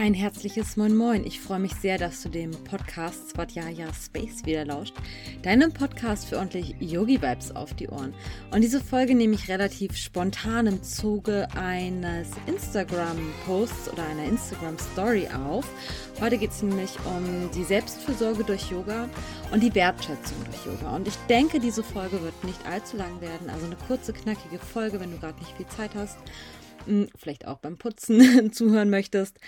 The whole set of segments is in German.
Ein herzliches Moin Moin. Ich freue mich sehr, dass du dem Podcast Swadhyaya Space wieder lauscht. Deinem Podcast für ordentlich Yogi-Vibes auf die Ohren. Und diese Folge nehme ich relativ spontan im Zuge eines Instagram-Posts oder einer Instagram-Story auf. Heute geht es nämlich um die Selbstfürsorge durch Yoga und die Wertschätzung durch Yoga. Und ich denke, diese Folge wird nicht allzu lang werden. Also eine kurze, knackige Folge, wenn du gerade nicht viel Zeit hast hm, vielleicht auch beim Putzen zuhören möchtest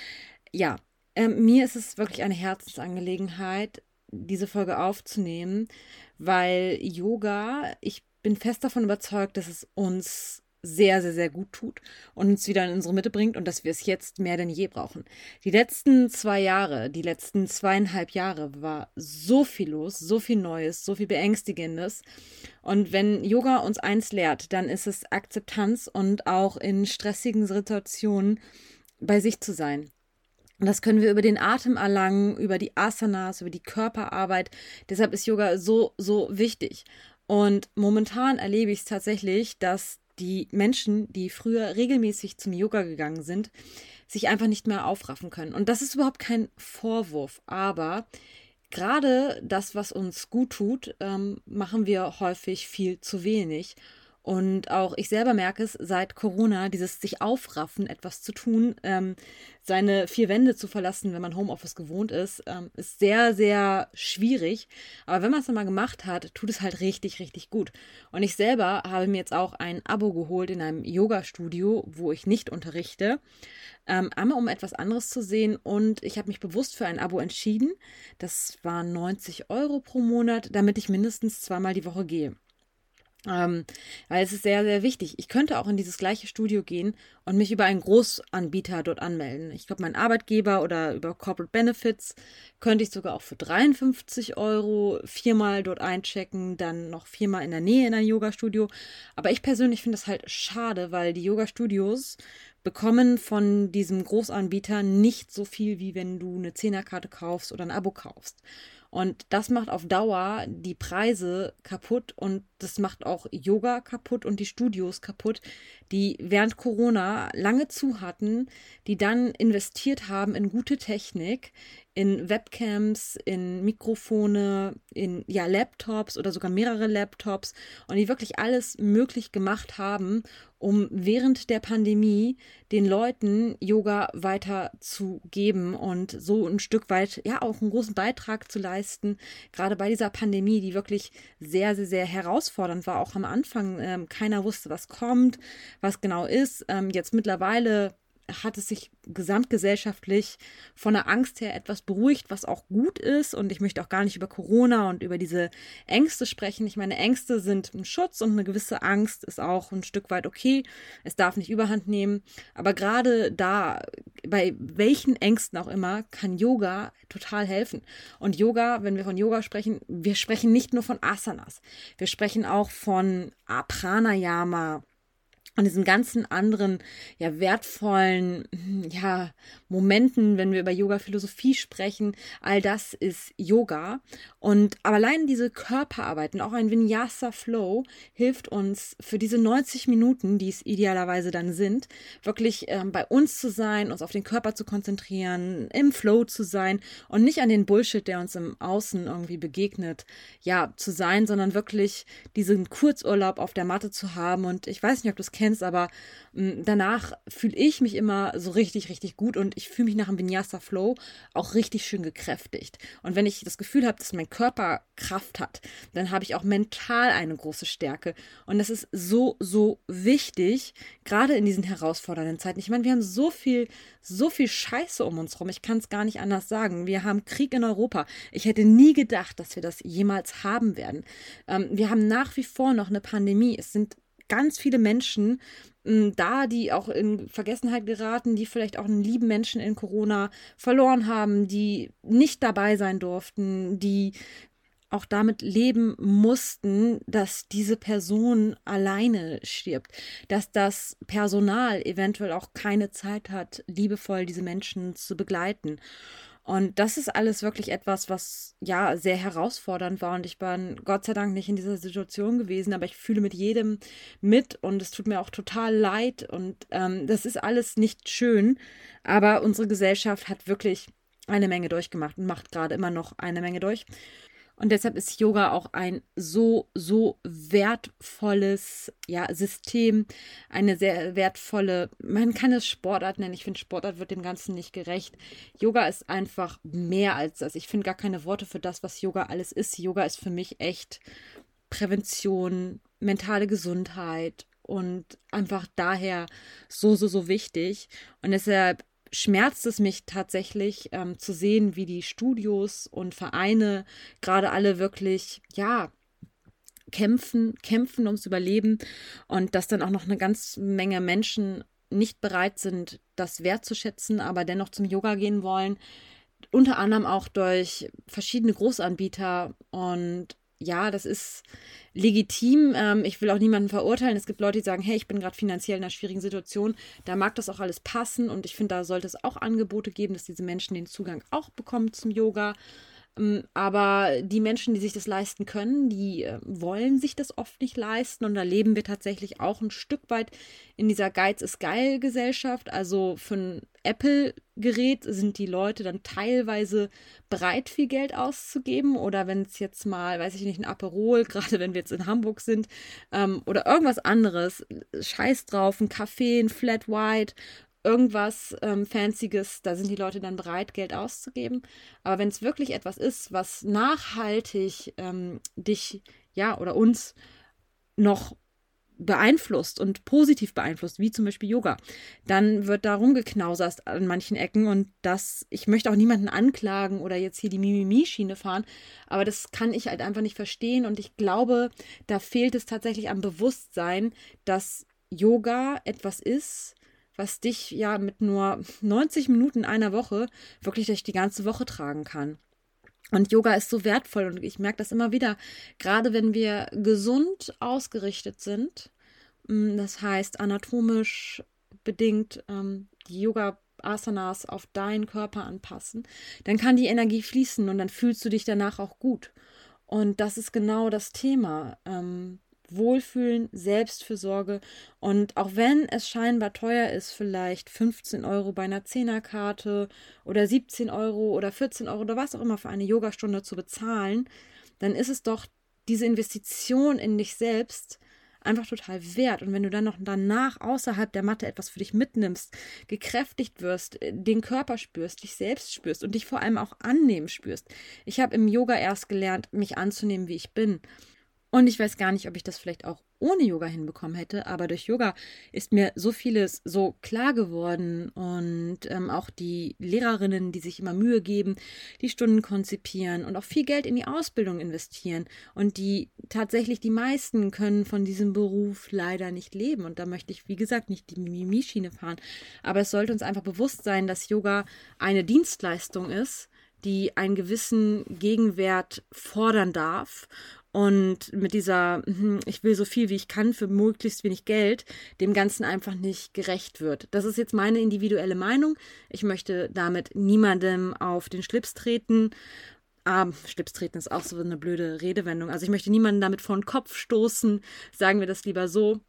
ja, äh, mir ist es wirklich eine Herzensangelegenheit, diese Folge aufzunehmen, weil Yoga, ich bin fest davon überzeugt, dass es uns sehr, sehr, sehr gut tut und uns wieder in unsere Mitte bringt und dass wir es jetzt mehr denn je brauchen. Die letzten zwei Jahre, die letzten zweieinhalb Jahre war so viel los, so viel Neues, so viel Beängstigendes. Und wenn Yoga uns eins lehrt, dann ist es Akzeptanz und auch in stressigen Situationen bei sich zu sein. Das können wir über den Atem erlangen, über die Asanas, über die Körperarbeit. Deshalb ist Yoga so, so wichtig. Und momentan erlebe ich es tatsächlich, dass die Menschen, die früher regelmäßig zum Yoga gegangen sind, sich einfach nicht mehr aufraffen können. Und das ist überhaupt kein Vorwurf, aber gerade das, was uns gut tut, ähm, machen wir häufig viel zu wenig. Und auch ich selber merke es seit Corona, dieses sich aufraffen, etwas zu tun, ähm, seine vier Wände zu verlassen, wenn man Homeoffice gewohnt ist, ähm, ist sehr, sehr schwierig. Aber wenn man es dann mal gemacht hat, tut es halt richtig, richtig gut. Und ich selber habe mir jetzt auch ein Abo geholt in einem Yoga-Studio, wo ich nicht unterrichte. Ähm, einmal um etwas anderes zu sehen und ich habe mich bewusst für ein Abo entschieden. Das waren 90 Euro pro Monat, damit ich mindestens zweimal die Woche gehe. Ähm, weil es ist sehr, sehr wichtig. Ich könnte auch in dieses gleiche Studio gehen und mich über einen Großanbieter dort anmelden. Ich glaube, mein Arbeitgeber oder über Corporate Benefits könnte ich sogar auch für 53 Euro viermal dort einchecken, dann noch viermal in der Nähe in ein Yoga-Studio. Aber ich persönlich finde das halt schade, weil die Yoga-Studios bekommen von diesem Großanbieter nicht so viel, wie wenn du eine Zehnerkarte kaufst oder ein Abo kaufst. Und das macht auf Dauer die Preise kaputt und das macht auch Yoga kaputt und die Studios kaputt, die während Corona lange zu hatten, die dann investiert haben in gute Technik, in Webcams, in Mikrofone, in ja Laptops oder sogar mehrere Laptops und die wirklich alles möglich gemacht haben, um während der Pandemie den Leuten Yoga weiterzugeben und so ein Stück weit ja auch einen großen Beitrag zu leisten, gerade bei dieser Pandemie, die wirklich sehr, sehr, sehr herausfordernd war. Auch am Anfang ähm, keiner wusste, was kommt, was genau ist. Ähm, jetzt mittlerweile hat es sich gesamtgesellschaftlich von der Angst her etwas beruhigt, was auch gut ist. Und ich möchte auch gar nicht über Corona und über diese Ängste sprechen. Ich meine, Ängste sind ein Schutz und eine gewisse Angst ist auch ein Stück weit okay. Es darf nicht überhand nehmen. Aber gerade da, bei welchen Ängsten auch immer, kann Yoga total helfen. Und Yoga, wenn wir von Yoga sprechen, wir sprechen nicht nur von Asanas. Wir sprechen auch von Pranayama an diesen ganzen anderen, ja, wertvollen, ja, Momenten, wenn wir über Yoga-Philosophie sprechen, all das ist Yoga. Und aber allein diese Körperarbeit und auch ein Vinyasa-Flow hilft uns für diese 90 Minuten, die es idealerweise dann sind, wirklich ähm, bei uns zu sein, uns auf den Körper zu konzentrieren, im Flow zu sein und nicht an den Bullshit, der uns im Außen irgendwie begegnet, ja, zu sein, sondern wirklich diesen Kurzurlaub auf der Matte zu haben. Und ich weiß nicht, ob du es kennst, kennst, aber mh, mm, danach fühle ich mich immer so richtig, richtig gut und ich fühle mich nach dem Vinyasa Flow auch richtig schön gekräftigt. Und wenn ich das Gefühl habe, dass mein Körper Kraft hat, dann habe ich auch mental eine große Stärke. Und das ist so, so wichtig, gerade in diesen herausfordernden Zeiten. Ich meine, wir haben so viel, so viel Scheiße um uns rum. Ich kann es gar nicht anders sagen. Wir haben Krieg in Europa. Ich hätte nie gedacht, dass wir das jemals haben werden. Ähm, wir haben nach wie vor noch eine Pandemie. Es sind ganz viele Menschen hm, da, die auch in Vergessenheit geraten, die vielleicht auch einen lieben Menschen in Corona verloren haben, die nicht dabei sein durften, die auch damit leben mussten, dass diese Person alleine stirbt, dass das Personal eventuell auch keine Zeit hat, liebevoll diese Menschen zu begleiten. Und das ist alles wirklich etwas, was ja sehr herausfordernd war. Und ich bin Gott sei Dank nicht in dieser Situation gewesen, aber ich fühle mit jedem mit und es tut mir auch total leid. Und ähm, das ist alles nicht schön. Aber unsere Gesellschaft hat wirklich eine Menge durchgemacht und macht gerade immer noch eine Menge durch. Und deshalb ist Yoga auch ein so, so wertvolles ja, System, eine sehr wertvolle, man kann es Sportart nennen. Ich finde, Sportart wird dem Ganzen nicht gerecht. Yoga ist einfach mehr als das. Ich finde gar keine Worte für das, was Yoga alles ist. Yoga ist für mich echt Prävention, mentale Gesundheit und einfach daher so, so, so wichtig. Und deshalb schmerzt es mich tatsächlich ähm, zu sehen, wie die Studios und Vereine gerade alle wirklich, ja, kämpfen, kämpfen ums Überleben und dass dann auch noch eine ganz Menge Menschen nicht bereit sind, das wertzuschätzen, aber dennoch zum Yoga gehen wollen. Unter anderem auch durch verschiedene Großanbieter und ja, das ist legitim. Ähm, ich will auch niemanden verurteilen. Es gibt Leute, die sagen, hey, ich bin gerade finanziell in einer schwierigen Situation. Da mag das auch alles passen. Und ich finde, da sollte es auch Angebote geben, dass diese Menschen den Zugang auch bekommen zum Yoga. Ähm, aber die Menschen, die sich das leisten können, die äh, wollen sich das oft nicht leisten. Und da leben wir tatsächlich auch ein Stück weit in dieser Geiz ist geil Gesellschaft. Also für ein Apple-Gerät sind die Leute dann teilweise bereit, viel Geld auszugeben. Oder wenn es jetzt mal, weiß ich nicht, ein Aperol, gerade wenn wir jetzt in Hamburg sind, ähm, oder irgendwas anderes, scheiß drauf, ein Kaffee, ein Flat White irgendwas ähm, Fancyes, da sind die Leute dann bereit, Geld auszugeben. Aber wenn es wirklich etwas ist, was nachhaltig ähm, dich, ja, oder uns noch beeinflusst und positiv beeinflusst, wie zum Beispiel Yoga, dann wird da rumgeknausert an manchen Ecken und das, ich möchte auch niemanden anklagen oder jetzt hier die Mimimi-Schiene fahren, aber das kann ich halt einfach nicht verstehen und ich glaube, da fehlt es tatsächlich am Bewusstsein, dass Yoga etwas ist, was dich ja mit nur 90 Minuten einer Woche wirklich durch die ganze Woche tragen kann. Und Yoga ist so wertvoll und ich merke das immer wieder, gerade wenn wir gesund ausgerichtet sind, mm, das heißt anatomisch bedingt ähm, die Yoga Asanas auf deinen Körper anpassen, dann kann die Energie fließen und dann fühlst du dich danach auch gut. Und das ist genau das Thema. Ähm, Wohlfühlen, Selbstfürsorge und auch wenn es scheinbar teuer ist, vielleicht 15 Euro bei einer Zehnerkarte oder 17 Euro oder 14 Euro oder was auch immer für eine Yogastunde zu bezahlen, dann ist es doch diese Investition in dich selbst einfach total wert. Und wenn du dann noch danach außerhalb der Matte etwas für dich mitnimmst, gekräftigt wirst, den Körper spürst, dich selbst spürst und dich vor allem auch annehmen spürst. Ich habe im Yoga erst gelernt, mich anzunehmen, wie ich bin. Und ich weiß gar nicht, ob ich das vielleicht auch ohne Yoga hinbekommen hätte, aber durch Yoga ist mir so vieles so klar geworden und ähm, auch die Lehrerinnen, die sich immer Mühe geben, die Stunden konzipieren und auch viel Geld in die Ausbildung investieren und die tatsächlich die meisten können von diesem Beruf leider nicht leben. Und da möchte ich wie gesagt nicht die Mimimi-Schiene fahren, aber es sollte uns einfach bewusst sein, dass Yoga eine Dienstleistung ist, die einen gewissen Gegenwert fordern darf und mit dieser, hm, ich will so viel wie ich kann für möglichst wenig Geld, dem Ganzen einfach nicht gerecht wird. Das ist jetzt meine individuelle Meinung. Ich möchte damit niemandem auf den Schlips treten. Ah, Schlips treten ist auch so eine blöde Redewendung. Also ich möchte niemanden damit vor den Kopf stoßen. Sagen wir das lieber so.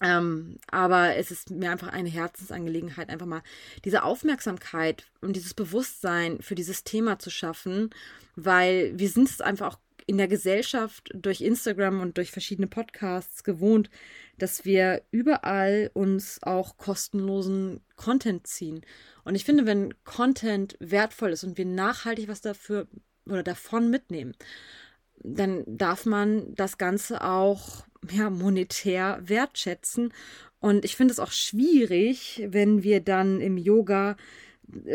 Ähm, aber es ist mir einfach eine Herzensangelegenheit, einfach mal diese Aufmerksamkeit und dieses Bewusstsein für dieses Thema zu schaffen, weil wir sind es einfach auch in der Gesellschaft durch Instagram und durch verschiedene Podcasts gewohnt, dass wir überall uns auch kostenlosen Content ziehen. Und ich finde, wenn Content wertvoll ist und wir nachhaltig was dafür oder davon mitnehmen, dann darf man das Ganze auch ja, monetär wertschätzen. Und ich finde es auch schwierig, wenn wir dann im Yoga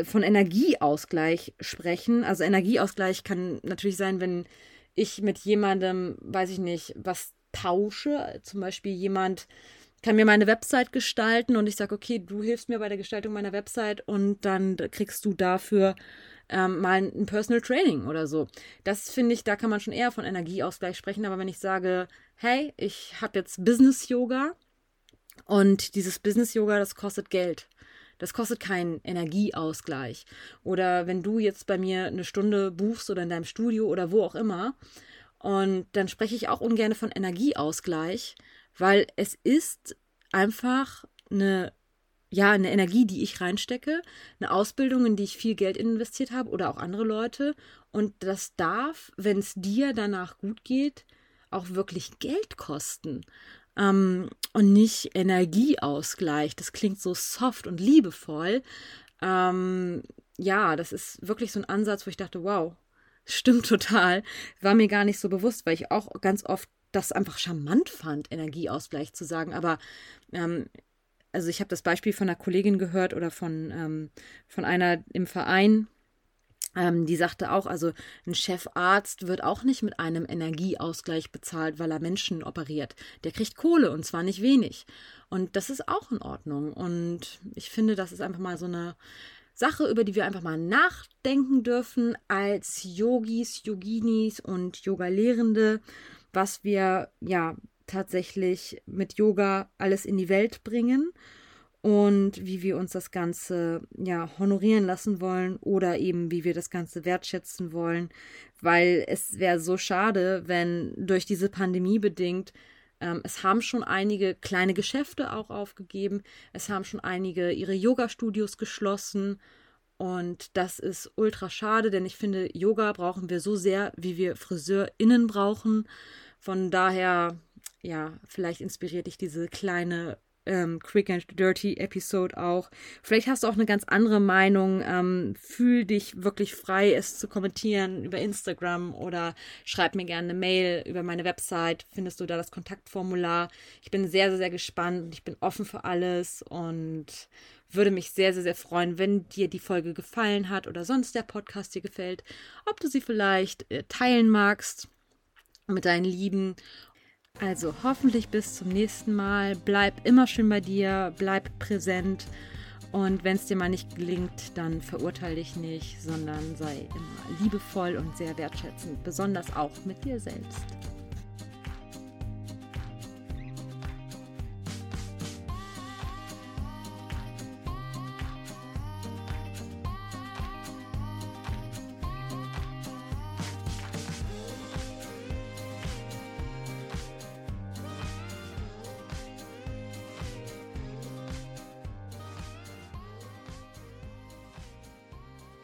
von Energieausgleich sprechen. Also Energieausgleich kann natürlich sein, wenn ich mit jemandem, weiß ich nicht, was tausche. Zum Beispiel jemand kann mir meine Website gestalten und ich sage, okay, du hilfst mir bei der Gestaltung meiner Website und dann kriegst du dafür ähm, mal ein Personal Training oder so. Das finde ich, da kann man schon eher von Energieausgleich sprechen. Aber wenn ich sage, hey, ich habe jetzt Business Yoga und dieses Business Yoga, das kostet Geld Das kostet keinen Energieausgleich. Oder wenn du jetzt bei mir eine Stunde buchst oder in deinem Studio oder wo auch immer, und dann spreche ich auch ungern von Energieausgleich, weil es ist einfach eine ja, eine Energie, die ich reinstecke, eine Ausbildung, in die ich viel Geld investiert habe oder auch andere Leute. Und das darf, wenn es dir danach gut geht, auch wirklich Geld kosten. Ähm, und nicht Energieausgleich. Das klingt so soft und liebevoll. Ähm, ja, das ist wirklich so ein Ansatz, wo ich dachte, wow, stimmt total. War mir gar nicht so bewusst, weil ich auch ganz oft das einfach charmant fand, Energieausgleich zu sagen. Aber ähm, also ich habe das Beispiel von einer Kollegin gehört oder von, ähm, von einer im Verein, die sagte auch, also ein Chefarzt wird auch nicht mit einem Energieausgleich bezahlt, weil er Menschen operiert. Der kriegt Kohle und zwar nicht wenig. Und das ist auch in Ordnung. Und ich finde, das ist einfach mal so eine Sache, über die wir einfach mal nachdenken dürfen als Yogis, Yoginis und Yoga-Lehrende, was wir ja tatsächlich mit Yoga alles in die Welt bringen und wie wir uns das Ganze ja honorieren lassen wollen oder eben wie wir das Ganze wertschätzen wollen, weil es wäre so schade, wenn durch diese Pandemie bedingt ähm, es haben schon einige kleine Geschäfte auch aufgegeben, es haben schon einige ihre Yoga-Studios geschlossen. Und das ist ultra schade, denn ich finde, Yoga brauchen wir so sehr, wie wir FriseurInnen brauchen. Von daher ja, vielleicht inspiriert dich diese kleine ähm, Quick and Dirty Episode auch. Vielleicht hast du auch eine ganz andere Meinung. Ähm, fühl dich wirklich frei, es zu kommentieren über Instagram oder schreib mir gerne eine Mail über meine Website. Findest du da das Kontaktformular? Ich bin sehr, sehr, sehr gespannt und ich bin offen für alles und würde mich sehr, sehr, sehr freuen, wenn dir die Folge gefallen hat oder sonst der Podcast dir gefällt, ob du sie vielleicht äh, teilen magst mit deinen Lieben also hoffentlich bis zum nächsten Mal. Bleib immer schön bei dir, bleib präsent. Und wenn es dir mal nicht gelingt, dann verurteile dich nicht, sondern sei immer liebevoll und sehr wertschätzend, besonders auch mit dir selbst.